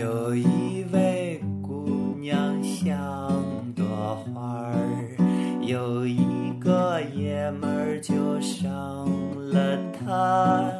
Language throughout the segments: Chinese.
有一位姑娘像朵花儿，有一个爷们儿就上了她，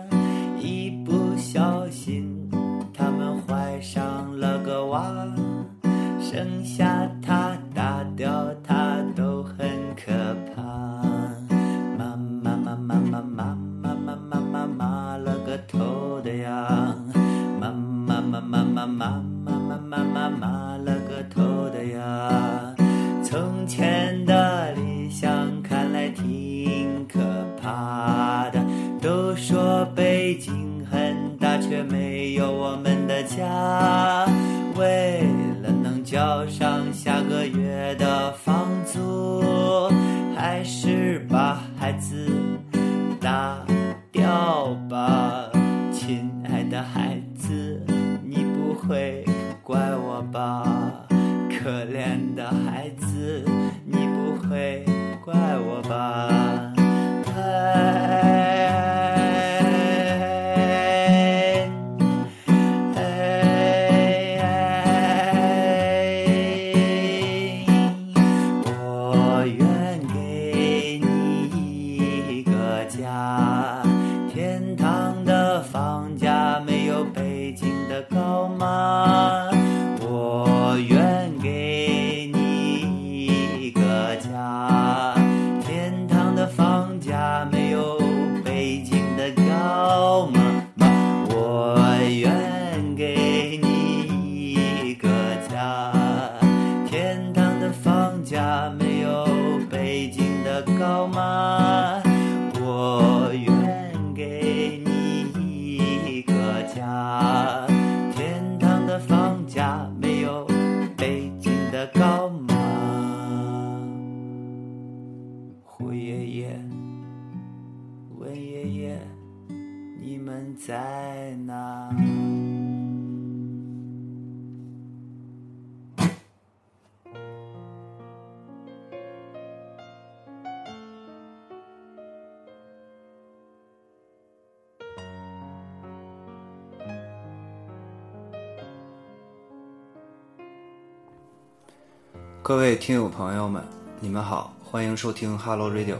听友朋友们，你们好，欢迎收听 Hello Radio，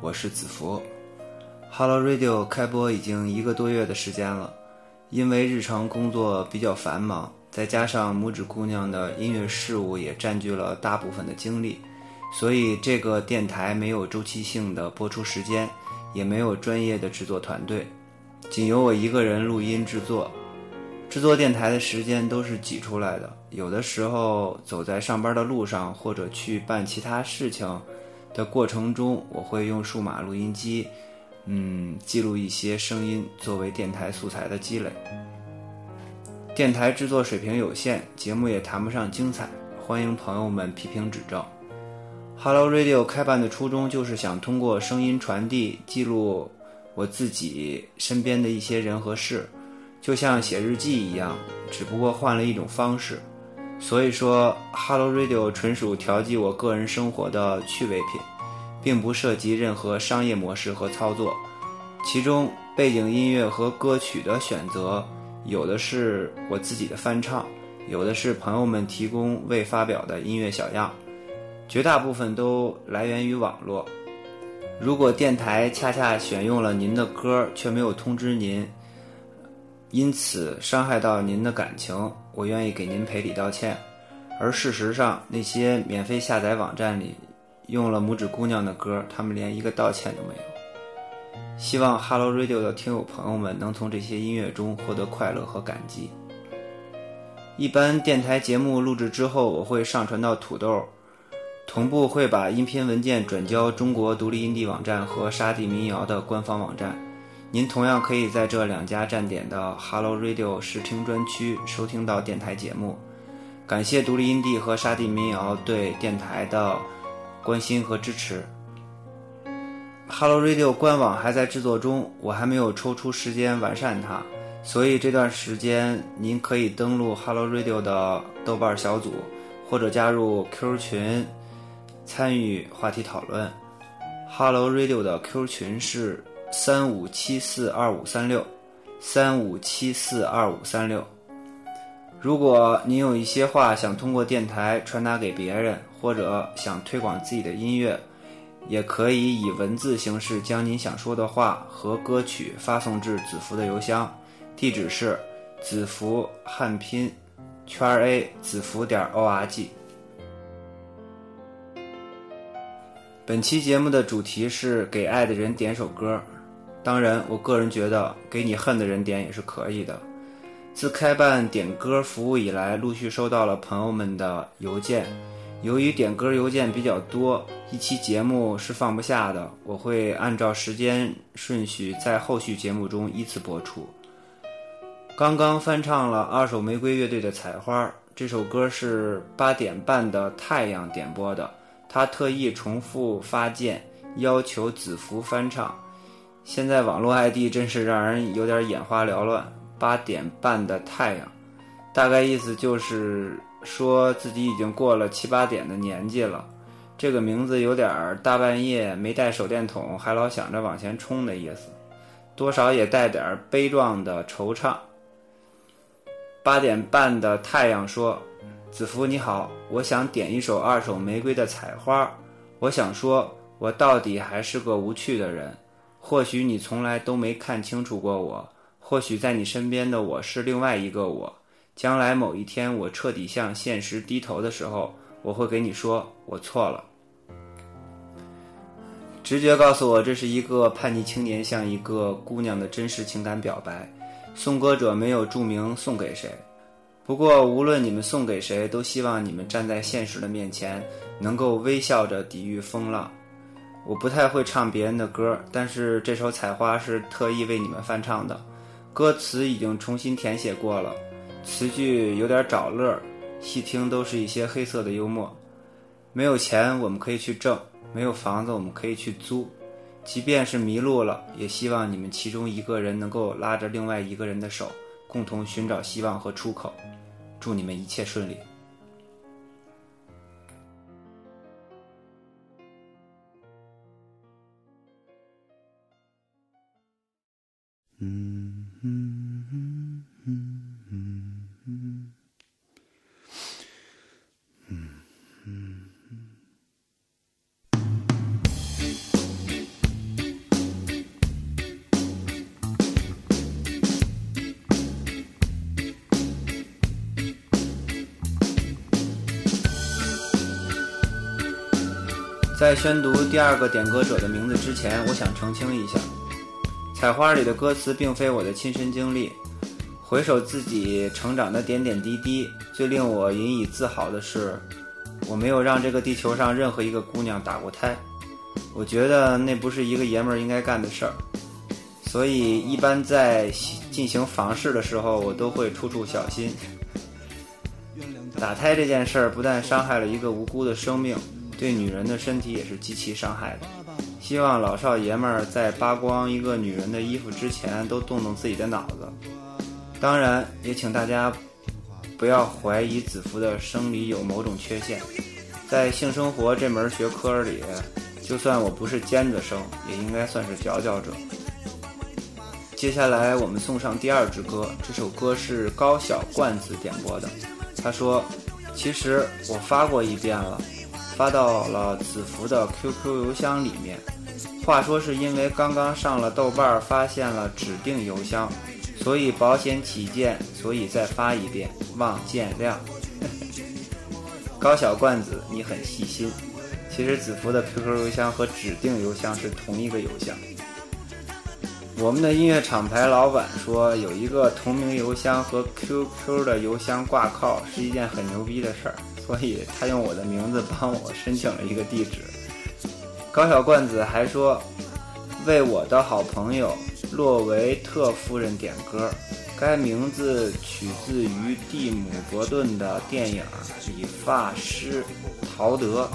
我是子福。Hello Radio 开播已经一个多月的时间了，因为日常工作比较繁忙，再加上拇指姑娘的音乐事务也占据了大部分的精力，所以这个电台没有周期性的播出时间，也没有专业的制作团队，仅由我一个人录音制作。制作电台的时间都是挤出来的，有的时候走在上班的路上，或者去办其他事情的过程中，我会用数码录音机，嗯，记录一些声音作为电台素材的积累。电台制作水平有限，节目也谈不上精彩，欢迎朋友们批评指正。Hello Radio 开办的初衷就是想通过声音传递，记录我自己身边的一些人和事。就像写日记一样，只不过换了一种方式。所以说，Hello Radio 纯属调剂我个人生活的趣味品，并不涉及任何商业模式和操作。其中背景音乐和歌曲的选择，有的是我自己的翻唱，有的是朋友们提供未发表的音乐小样，绝大部分都来源于网络。如果电台恰恰选用了您的歌，却没有通知您，因此伤害到您的感情，我愿意给您赔礼道歉。而事实上，那些免费下载网站里用了拇指姑娘的歌，他们连一个道歉都没有。希望 Hello Radio 的听友朋友们能从这些音乐中获得快乐和感激。一般电台节目录制之后，我会上传到土豆，同步会把音频文件转交中国独立音地网站和沙地民谣的官方网站。您同样可以在这两家站点的 Hello Radio 试听专区收听到电台节目。感谢独立音地和沙地民谣对电台的关心和支持。Hello Radio 官网还在制作中，我还没有抽出时间完善它，所以这段时间您可以登录 Hello Radio 的豆瓣小组，或者加入 Q 群参与话题讨论。Hello Radio 的 Q 群是三五七四二五三六，三五七四二五三六。如果您有一些话想通过电台传达给别人，或者想推广自己的音乐，也可以以文字形式将您想说的话和歌曲发送至子福的邮箱，地址是子福汉拼圈 A 子福点 org。本期节目的主题是给爱的人点首歌，当然，我个人觉得给你恨的人点也是可以的。自开办点歌服务以来，陆续收到了朋友们的邮件。由于点歌邮件比较多，一期节目是放不下的，我会按照时间顺序在后续节目中依次播出。刚刚翻唱了二手玫瑰乐队的《采花》，这首歌是八点半的太阳点播的，他特意重复发件，要求子福翻唱。现在网络 ID 真是让人有点眼花缭乱。八点半的太阳，大概意思就是说自己已经过了七八点的年纪了。这个名字有点大半夜没带手电筒，还老想着往前冲的意思，多少也带点悲壮的惆怅。八点半的太阳说：“子福你好，我想点一首二手玫瑰的采花。我想说，我到底还是个无趣的人。或许你从来都没看清楚过我。”或许在你身边的我是另外一个我，将来某一天我彻底向现实低头的时候，我会给你说我错了。直觉告诉我这是一个叛逆青年向一个姑娘的真实情感表白，送歌者没有注明送给谁，不过无论你们送给谁，都希望你们站在现实的面前，能够微笑着抵御风浪。我不太会唱别人的歌，但是这首《采花》是特意为你们翻唱的。歌词已经重新填写过了，词句有点找乐，细听都是一些黑色的幽默。没有钱我们可以去挣，没有房子我们可以去租，即便是迷路了，也希望你们其中一个人能够拉着另外一个人的手，共同寻找希望和出口。祝你们一切顺利。在宣读第二个点歌者的名字之前，我想澄清一下。采花里的歌词并非我的亲身经历。回首自己成长的点点滴滴，最令我引以自豪的是，我没有让这个地球上任何一个姑娘打过胎。我觉得那不是一个爷们儿应该干的事儿。所以，一般在进行房事的时候，我都会处处小心。打胎这件事儿不但伤害了一个无辜的生命，对女人的身体也是极其伤害的。希望老少爷们儿在扒光一个女人的衣服之前，都动动自己的脑子。当然，也请大家不要怀疑子服的生理有某种缺陷。在性生活这门学科里，就算我不是尖子生，也应该算是佼佼者。接下来，我们送上第二支歌，这首歌是高小罐子点播的。他说：“其实我发过一遍了，发到了子服的 QQ 邮箱里面。”话说是因为刚刚上了豆瓣，发现了指定邮箱，所以保险起见，所以再发一遍，望见谅。高小罐子，你很细心。其实子服的 QQ 邮箱和指定邮箱是同一个邮箱。我们的音乐厂牌老板说，有一个同名邮箱和 QQ 的邮箱挂靠是一件很牛逼的事儿，所以他用我的名字帮我申请了一个地址。高小罐子还说：“为我的好朋友洛维特夫人点歌，该名字取自于蒂姆·伯顿的电影《理发师陶德》，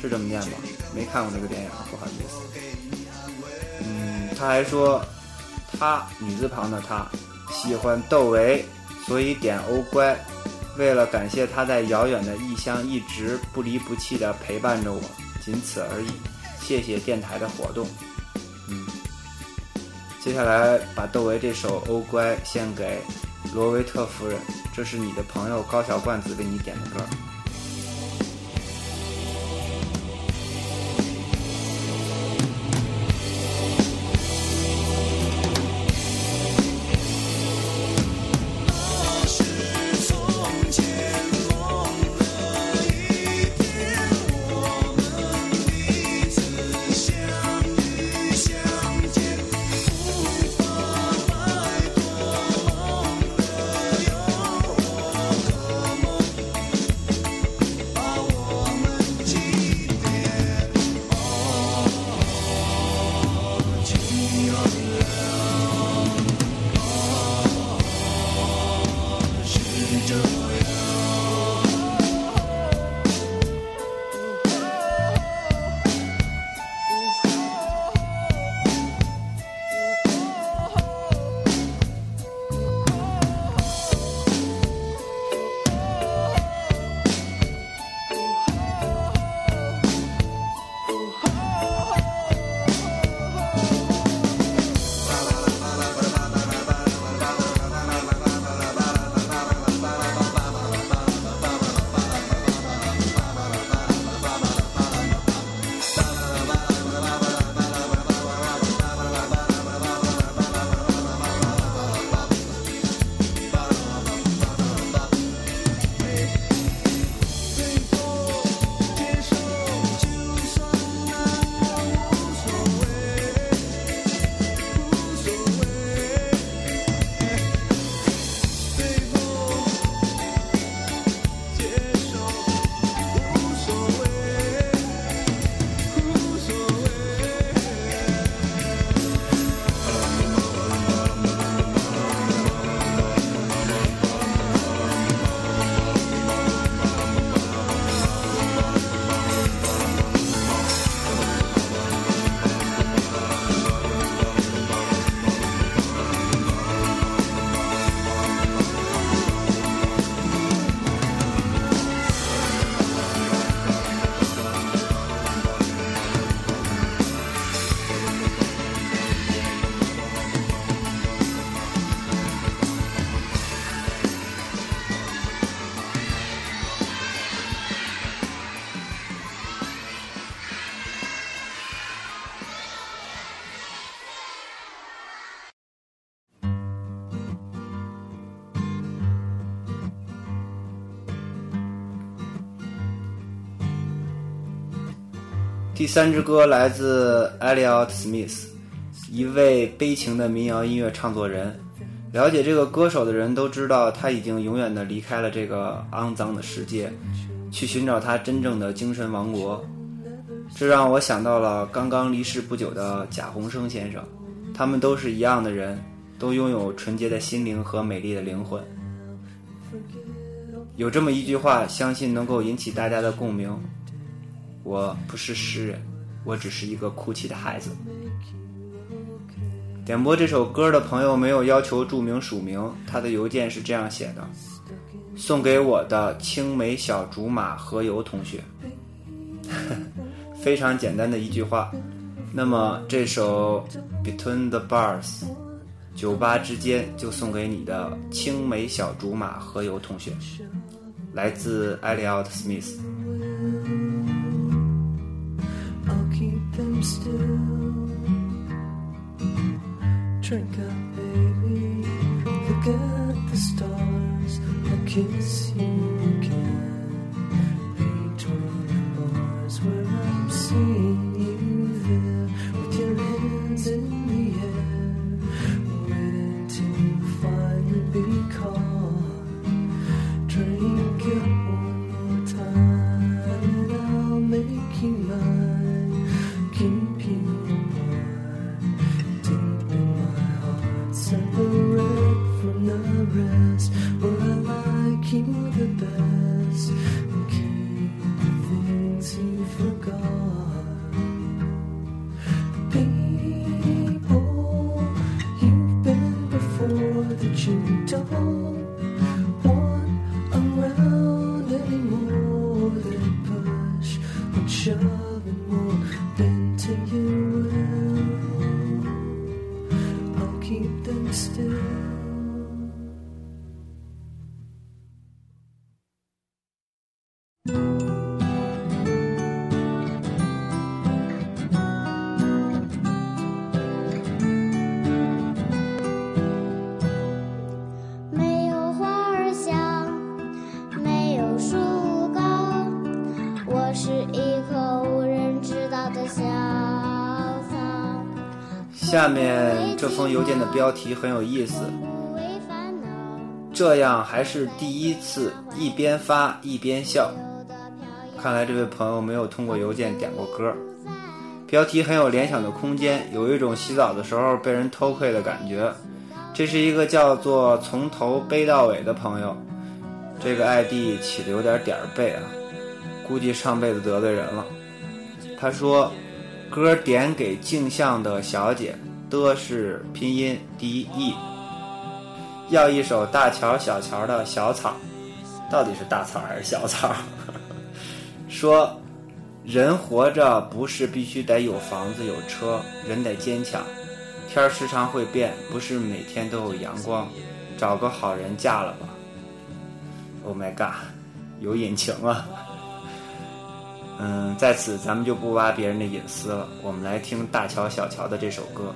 是这么念吗？没看过这个电影，不好意思。嗯，他还说，他女字旁的他喜欢窦唯，所以点欧乖，为了感谢他在遥远的异乡一直不离不弃地陪伴着我，仅此而已。”谢谢电台的活动，嗯，接下来把窦唯这首《欧乖》献给罗维特夫人，这是你的朋友高小冠子为你点的歌。第三支歌来自 Elliot Smith，一位悲情的民谣音乐创作人。了解这个歌手的人都知道，他已经永远的离开了这个肮脏的世界，去寻找他真正的精神王国。这让我想到了刚刚离世不久的贾宏声先生。他们都是一样的人，都拥有纯洁的心灵和美丽的灵魂。有这么一句话，相信能够引起大家的共鸣。我不是诗人，我只是一个哭泣的孩子。点播这首歌的朋友没有要求注明署名，他的邮件是这样写的：送给我的青梅小竹马何由同学。非常简单的一句话。那么这首《Between the Bars》酒吧之间就送给你的青梅小竹马何由同学，来自艾利奥特·史密斯。Them still. Drink up, baby. Look at the stars. I'll kiss you again. Between the bars where I'm seeing 封邮件的标题很有意思，这样还是第一次一边发一边笑。看来这位朋友没有通过邮件点过歌。标题很有联想的空间，有一种洗澡的时候被人偷窥的感觉。这是一个叫做“从头背到尾”的朋友，这个 ID 起的有点点儿背啊，估计上辈子得罪人了。他说：“歌点给镜像的小姐，的是拼音 D E，要一首大乔小乔的小草，到底是大草还是小草？” 说。人活着不是必须得有房子有车，人得坚强。天儿时常会变，不是每天都有阳光。找个好人嫁了吧。Oh my god，有隐情啊。嗯，在此咱们就不挖别人的隐私了，我们来听大乔小乔的这首歌。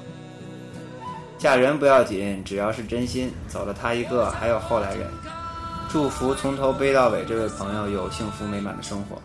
嫁人不要紧，只要是真心，走了他一个，还有后来人。祝福从头背到尾这位朋友有幸福美满的生活。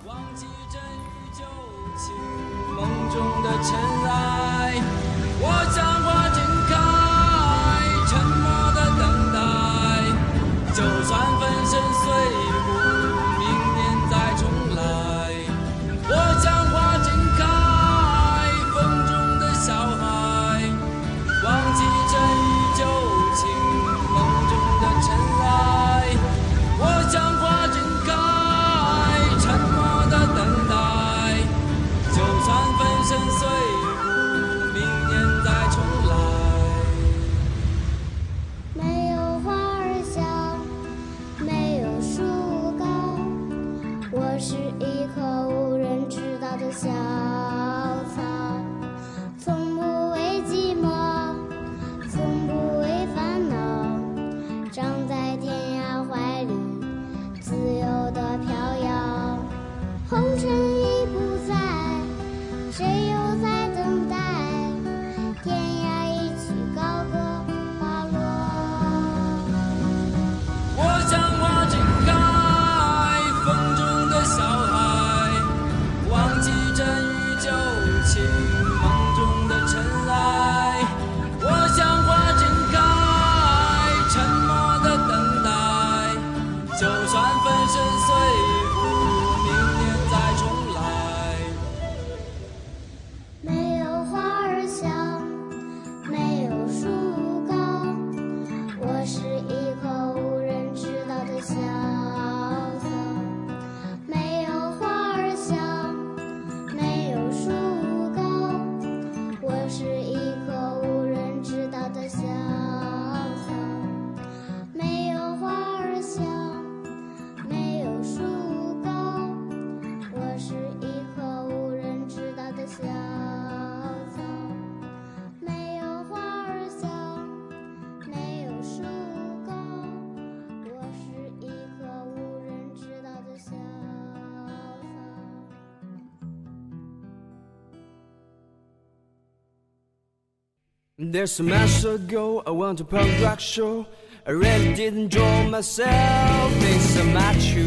There's some months ago, I went to punk rock show. I really didn't draw myself. It's a macho.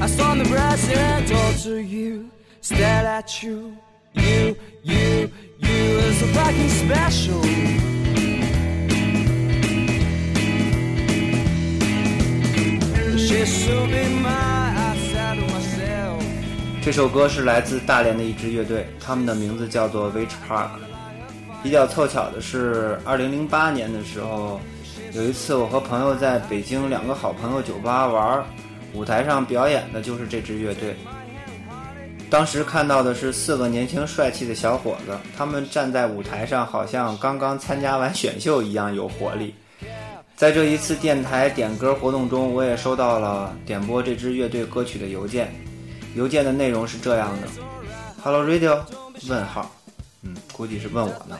I saw the brass and talked to you, stared at you, you, you, you is so fucking special. She should be mine, 这首歌是来自大连的一支乐队，他们的名字叫做 Witch Park。比较凑巧的是，二零零八年的时候，有一次我和朋友在北京两个好朋友酒吧玩，舞台上表演的就是这支乐队。当时看到的是四个年轻帅气的小伙子，他们站在舞台上，好像刚刚参加完选秀一样有活力。在这一次电台点歌活动中，我也收到了点播这支乐队歌曲的邮件。邮件的内容是这样的：Hello Radio？问号，嗯，估计是问我呢。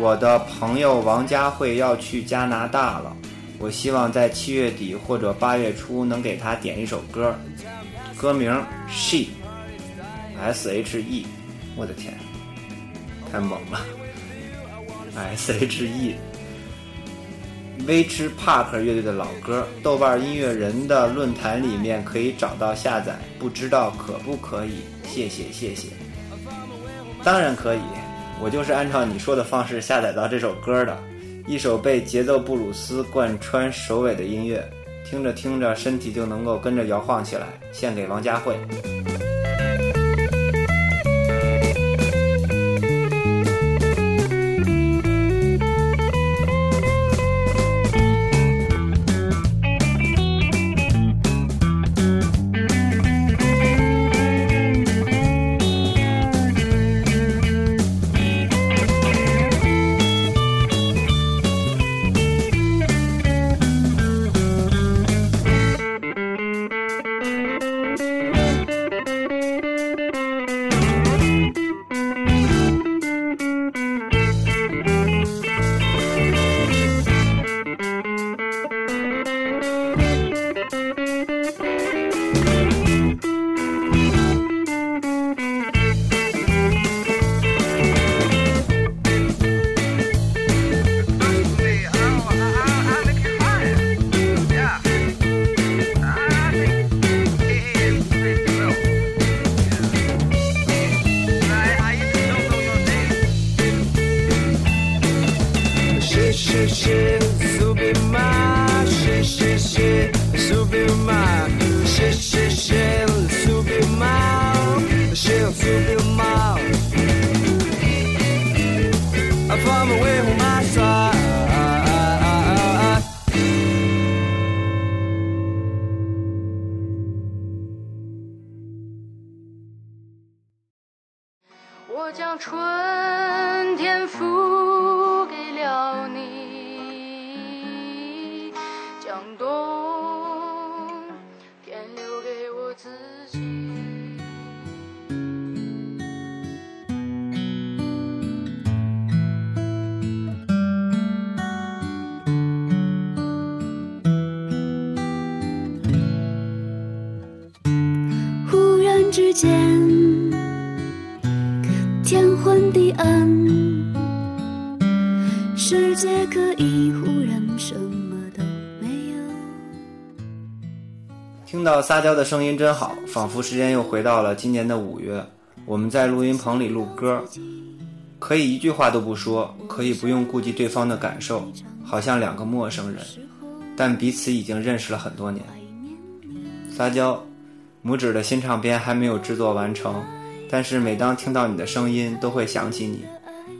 我的朋友王佳慧要去加拿大了，我希望在七月底或者八月初能给她点一首歌，歌名 She，S H E，我的天，太猛了，S H E。Witch Park 乐队的老歌，豆瓣音乐人的论坛里面可以找到下载，不知道可不可以？谢谢谢谢。当然可以，我就是按照你说的方式下载到这首歌的，一首被节奏布鲁斯贯穿首尾的音乐，听着听着身体就能够跟着摇晃起来，献给王佳慧。天昏地暗，世界可以忽然什么都没有。听到撒娇的声音真好，仿佛时间又回到了今年的五月，我们在录音棚里录歌，可以一句话都不说，可以不用顾及对方的感受，好像两个陌生人，但彼此已经认识了很多年。撒娇，拇指的新唱片还没有制作完成，但是每当听到你的声音，都会想起你。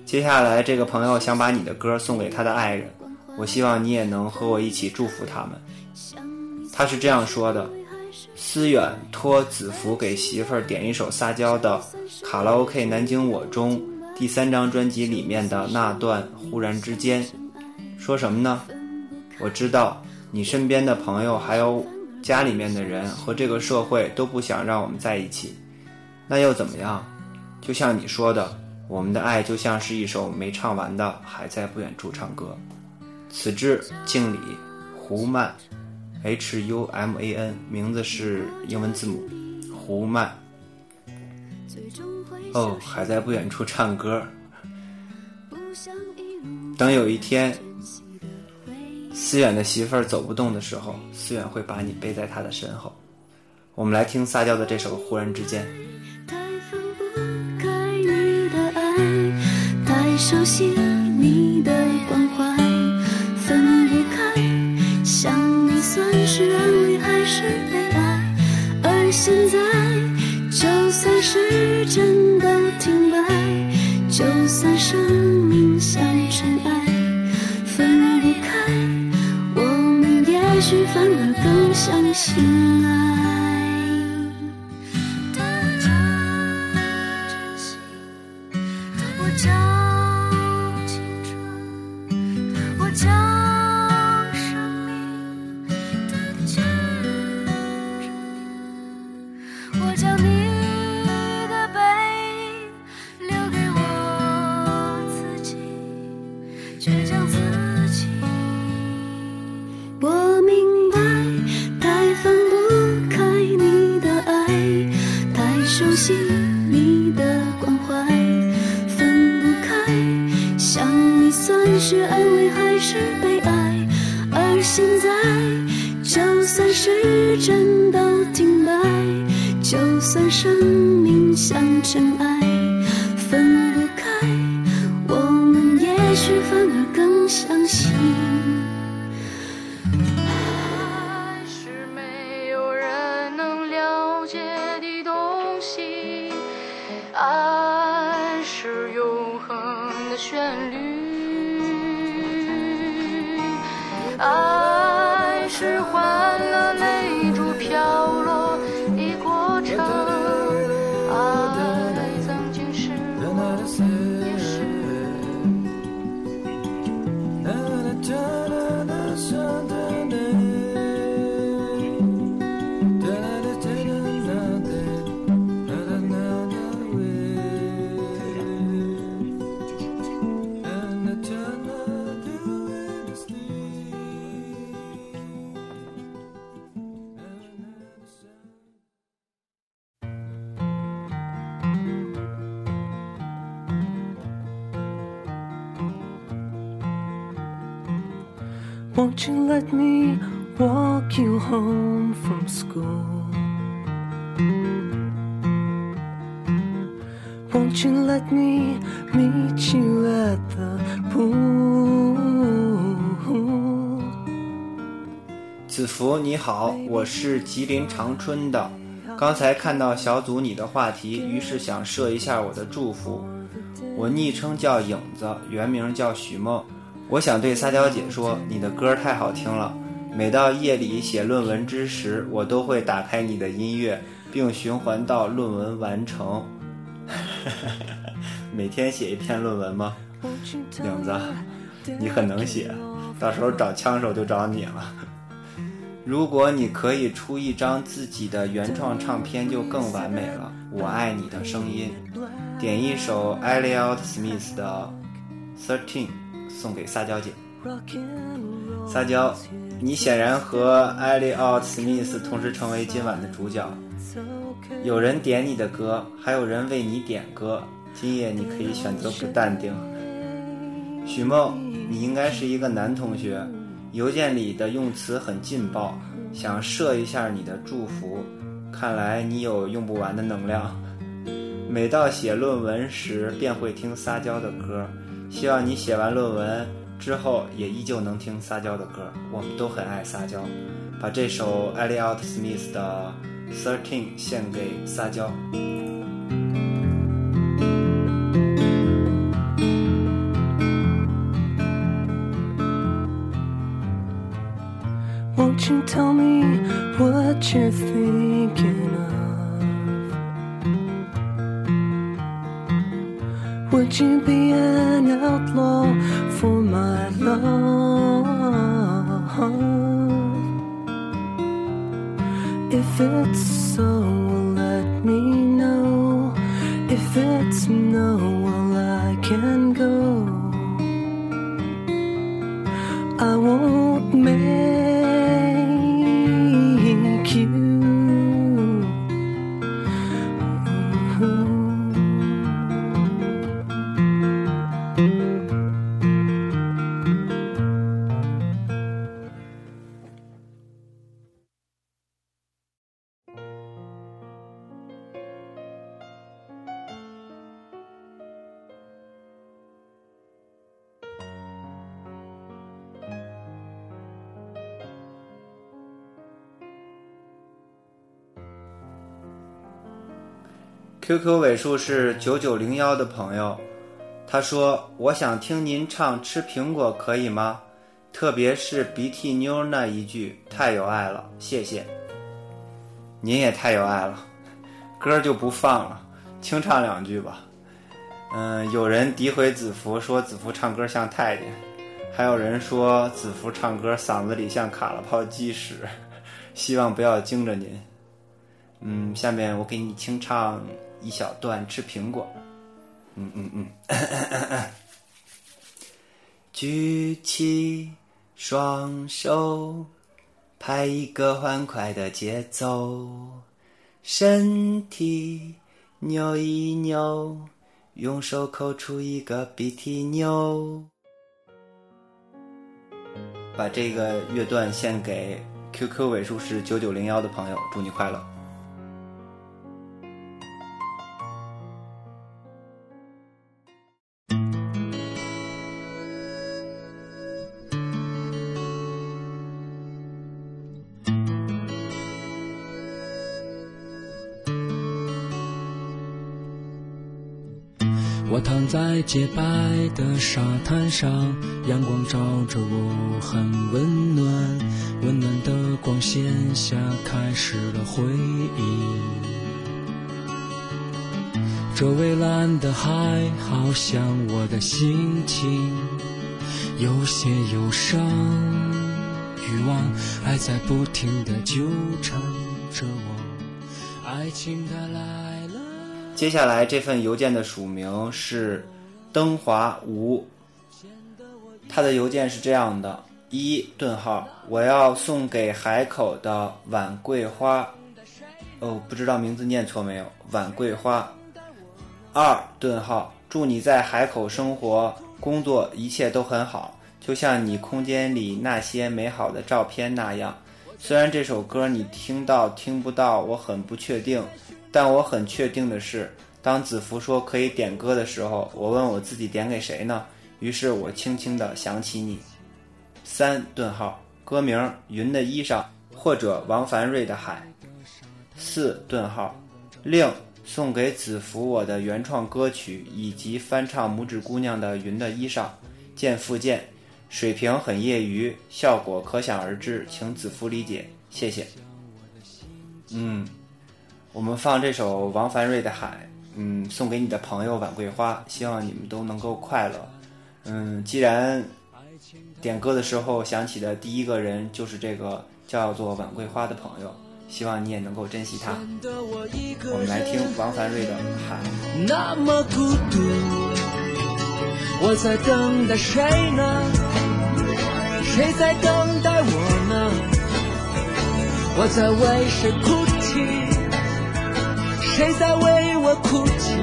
接下来，这个朋友想把你的歌送给他的爱人，我希望你也能和我一起祝福他们。他是这样说的：思远托子福给媳妇儿点一首撒娇的《卡拉 OK 南京我》中第三张专辑里面的那段“忽然之间”，说什么呢？我知道你身边的朋友还有家里面的人和这个社会都不想让我们在一起，那又怎么样？就像你说的，我们的爱就像是一首没唱完的《还在不远处唱歌》。此致敬礼，胡曼，H U M A N，名字是英文字母，胡曼。哦，还在不远处唱歌。等有一天，思远的媳妇儿走不动的时候，思远会把你背在他的身后。我们来听撒娇的这首《忽然之间》。熟悉你的关怀，分不开。想你算是安慰还是悲哀？而现在，就算时针都停摆，就算生命像尘埃，分不开。我们也许反而更相信反而更相信。Won't you let me walk you home from school? Won't you let me meet you at the pool? 子福你好，我是吉林长春的。刚才看到小组你的话题，于是想设一下我的祝福。我昵称叫影子，原名叫许梦。我想对撒娇姐说，你的歌太好听了。每到夜里写论文之时，我都会打开你的音乐，并循环到论文完成。每天写一篇论文吗？影子，你很能写，到时候找枪手就找你了。如果你可以出一张自己的原创唱片，就更完美了。我爱你的声音，点一首 Elliot Smith 的《Thirteen》送给撒娇姐。撒娇，你显然和艾利奥·史密斯同时成为今晚的主角。有人点你的歌，还有人为你点歌。今夜你可以选择不淡定。许梦，你应该是一个男同学。邮件里的用词很劲爆，想射一下你的祝福。看来你有用不完的能量。每到写论文时，便会听撒娇的歌。希望你写完论文之后，也依旧能听撒娇的歌。我们都很爱撒娇。把这首 Elliot Smith 的《Thirteen》献给撒娇。Won't you tell me what you thinking of? Would you be an outlaw for my love? If it's so, let me know. If it's no, well, I can go. I won't make QQ 尾数是九九零幺的朋友，他说：“我想听您唱《吃苹果》，可以吗？特别是鼻涕妞那一句，太有爱了，谢谢。”您也太有爱了，歌就不放了，清唱两句吧。嗯，有人诋毁子福，说子福唱歌像太监，还有人说子福唱歌嗓子里像卡了泡鸡屎，希望不要惊着您。嗯，下面我给你清唱一小段《吃苹果》。嗯嗯嗯，举起双手，拍一个欢快的节奏，身体扭一扭，用手抠出一个鼻涕妞。把这个乐段献给 QQ 尾数是九九零幺的朋友，祝你快乐。在洁白的沙滩上，阳光照着我，很温暖。温暖的光线下，开始了回忆。这蔚蓝的海，好像我的心情，有些忧伤。欲望还在不停的纠缠着我，爱情它来了。接下来这份邮件的署名是登华吴，他的邮件是这样的：一顿号，我要送给海口的晚桂花，哦，不知道名字念错没有？晚桂花。二顿号，祝你在海口生活、工作一切都很好，就像你空间里那些美好的照片那样。虽然这首歌你听到听不到，我很不确定，但我很确定的是，当子福说可以点歌的时候，我问我自己点给谁呢？于是我轻轻地想起你。三顿号，歌名《云的衣裳》或者王凡瑞的《海》。四顿号，另送给子福我的原创歌曲以及翻唱拇指姑娘的《云的衣裳》，见附件，水平很业余，效果可想而知，请子福理解，谢谢。嗯，我们放这首王凡瑞的《海》，嗯，送给你的朋友晚桂花，希望你们都能够快乐。嗯，既然点歌的时候想起的第一个人就是这个叫做晚桂花的朋友，希望你也能够珍惜他。我们来听王凡瑞的《海》。那么孤独，我在等待谁呢？谁在等待我呢？我在为谁哭泣？谁在为我哭泣？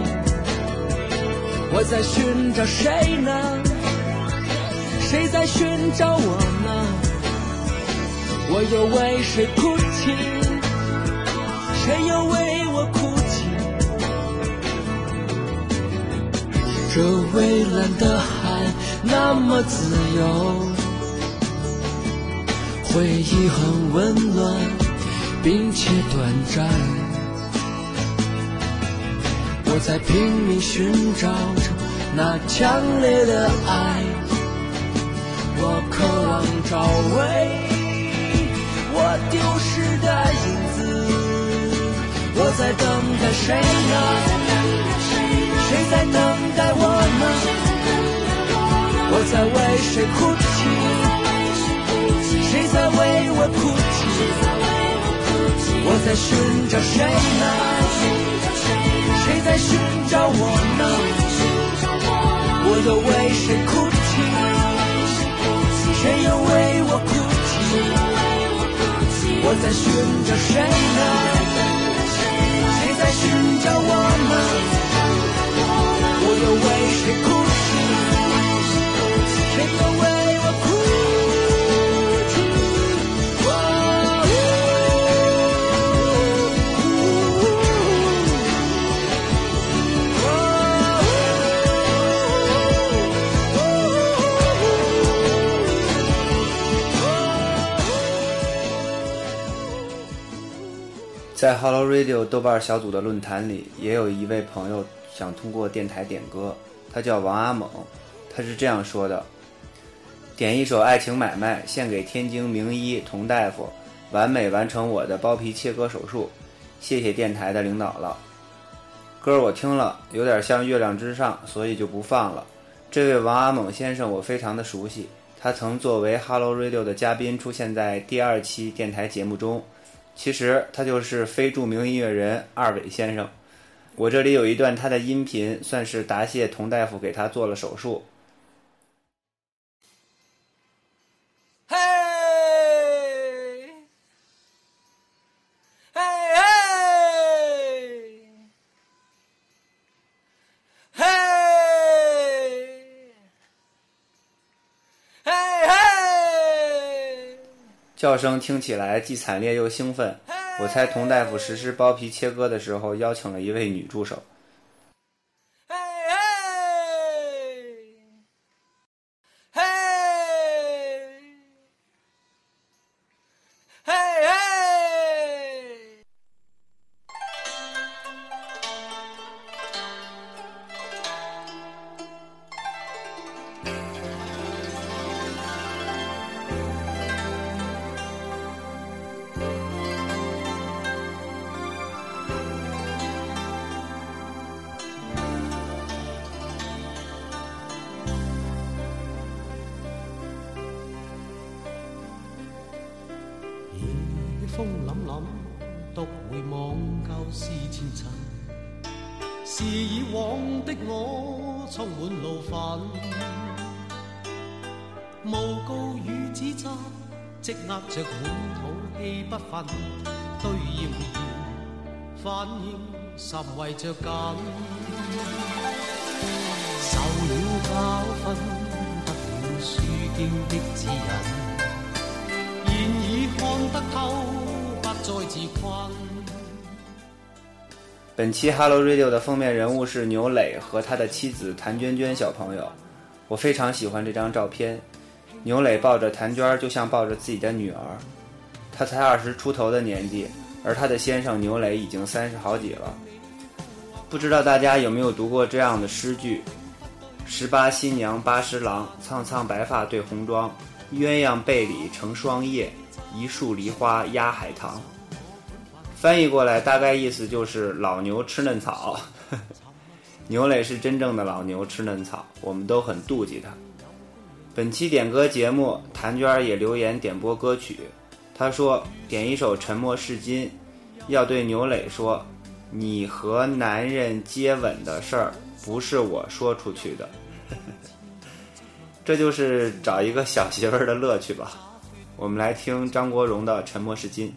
我在寻找谁呢？谁在寻找我呢？我又为谁哭泣？谁又为我哭泣？这蔚蓝的海那么自由，回忆很温暖，并且短暂。我在拼命寻找着那强烈的爱，我渴望找回我丢失的影子。我在等待谁呢？谁在等待我呢？我在为谁哭泣？谁在为我哭泣？我在寻找谁呢？谁在寻找我呢？我又为谁哭泣？谁又为我哭泣？我在寻找谁呢？谁在寻找我呢？我又为谁哭泣？在 Hello Radio 豆瓣小组的论坛里，也有一位朋友想通过电台点歌，他叫王阿猛，他是这样说的：点一首《爱情买卖》，献给天津名医童大夫，完美完成我的包皮切割手术，谢谢电台的领导了。歌我听了，有点像《月亮之上》，所以就不放了。这位王阿猛先生，我非常的熟悉，他曾作为 Hello Radio 的嘉宾出现在第二期电台节目中。其实他就是非著名音乐人二伟先生。我这里有一段他的音频，算是答谢童大夫给他做了手术。叫声听起来既惨烈又兴奋。我猜童大夫实施包皮切割的时候，邀请了一位女助手。甚為着緊。受了教訓，得了書經的指引，現已看得透，不再自困。本期 Hello Radio 的封面人物是牛磊和他的妻子谭娟娟小朋友，我非常喜欢这张照片。牛磊抱着谭娟，就像抱着自己的女儿。他才二十出头的年纪，而他的先生牛磊已经三十好几了。不知道大家有没有读过这样的诗句：“十八新娘八十郎，苍苍白发对红妆，鸳鸯被里成双夜，一树梨花压海棠。”翻译过来，大概意思就是老牛吃嫩草。牛磊是真正的老牛吃嫩草，我们都很妒忌他。本期点歌节目，谭娟也留言点播歌曲，她说点一首《沉默是金》，要对牛磊说，你和男人接吻的事儿不是我说出去的。这就是找一个小媳妇儿的乐趣吧。我们来听张国荣的《沉默是金》。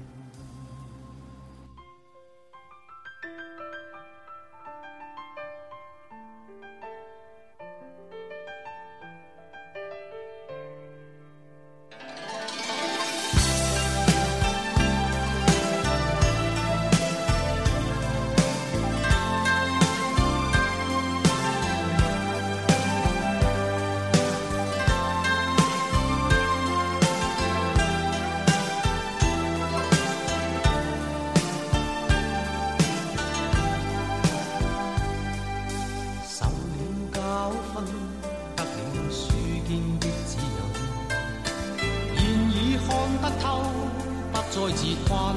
自困。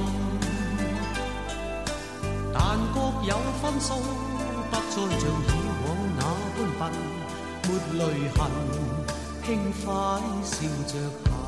但各有分数，不再像以往那般笨，没泪痕，轻快笑着。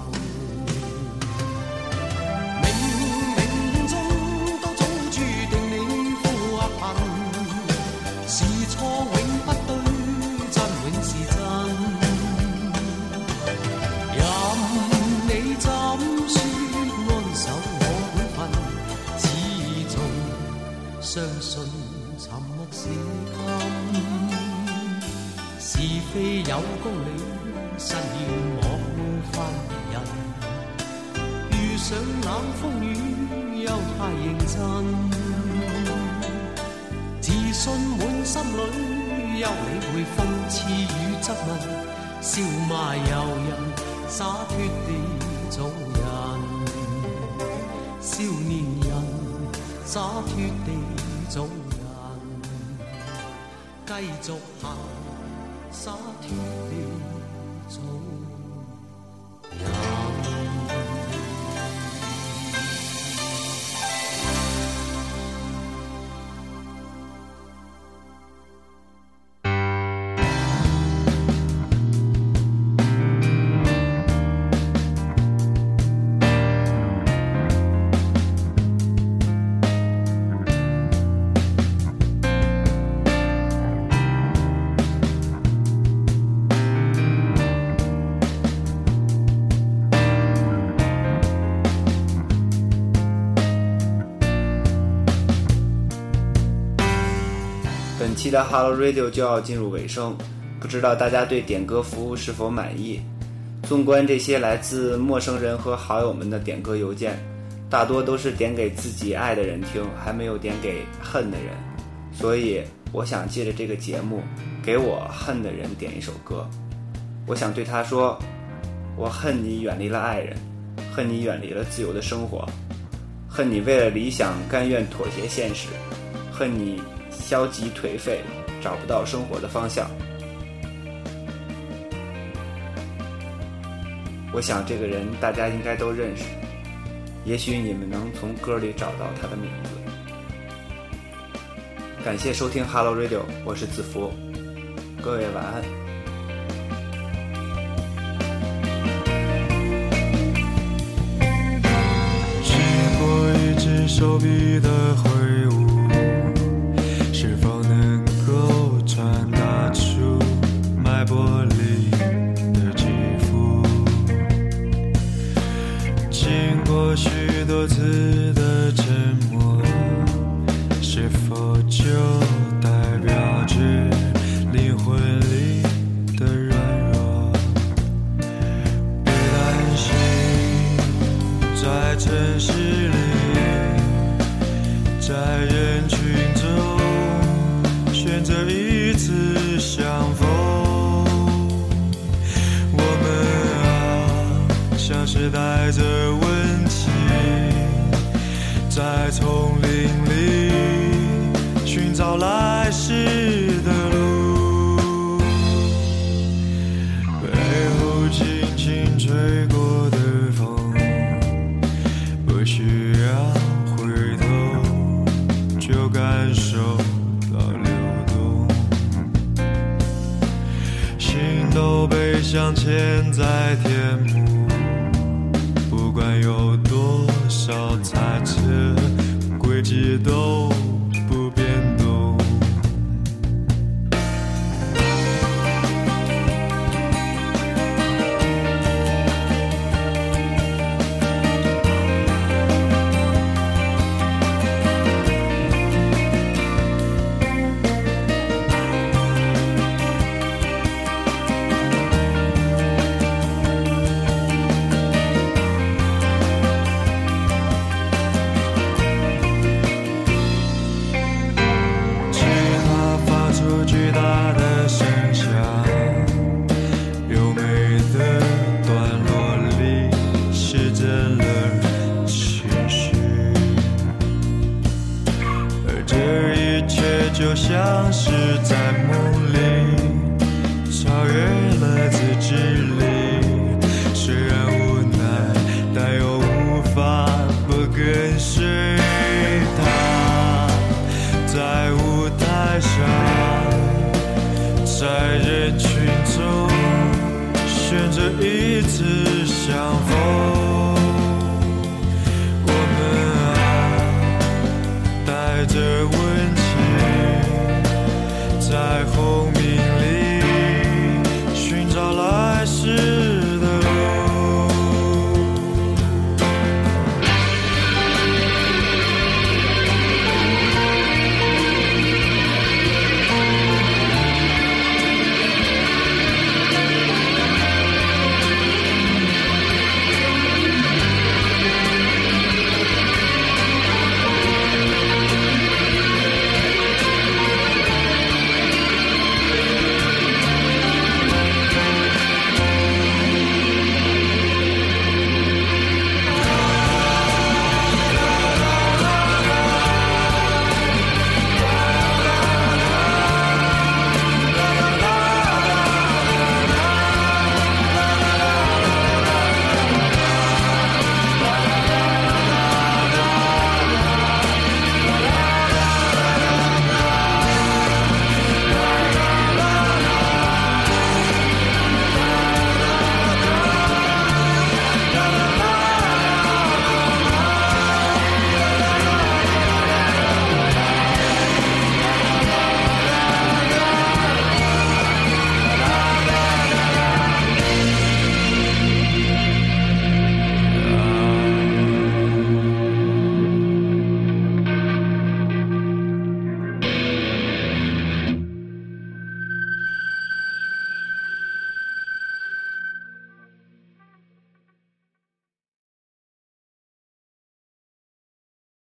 的 Hello Radio 就要进入尾声，不知道大家对点歌服务是否满意？纵观这些来自陌生人和好友们的点歌邮件，大多都是点给自己爱的人听，还没有点给恨的人。所以，我想借着这个节目，给我恨的人点一首歌。我想对他说：我恨你远离了爱人，恨你远离了自由的生活，恨你为了理想甘愿妥协现实，恨你消极颓废，找不到生活的方向。我想这个人大家应该都认识，也许你们能从歌里找到他的名字。感谢收听 Hello Radio，我是子福，各位晚安。去过一只手臂的挥舞，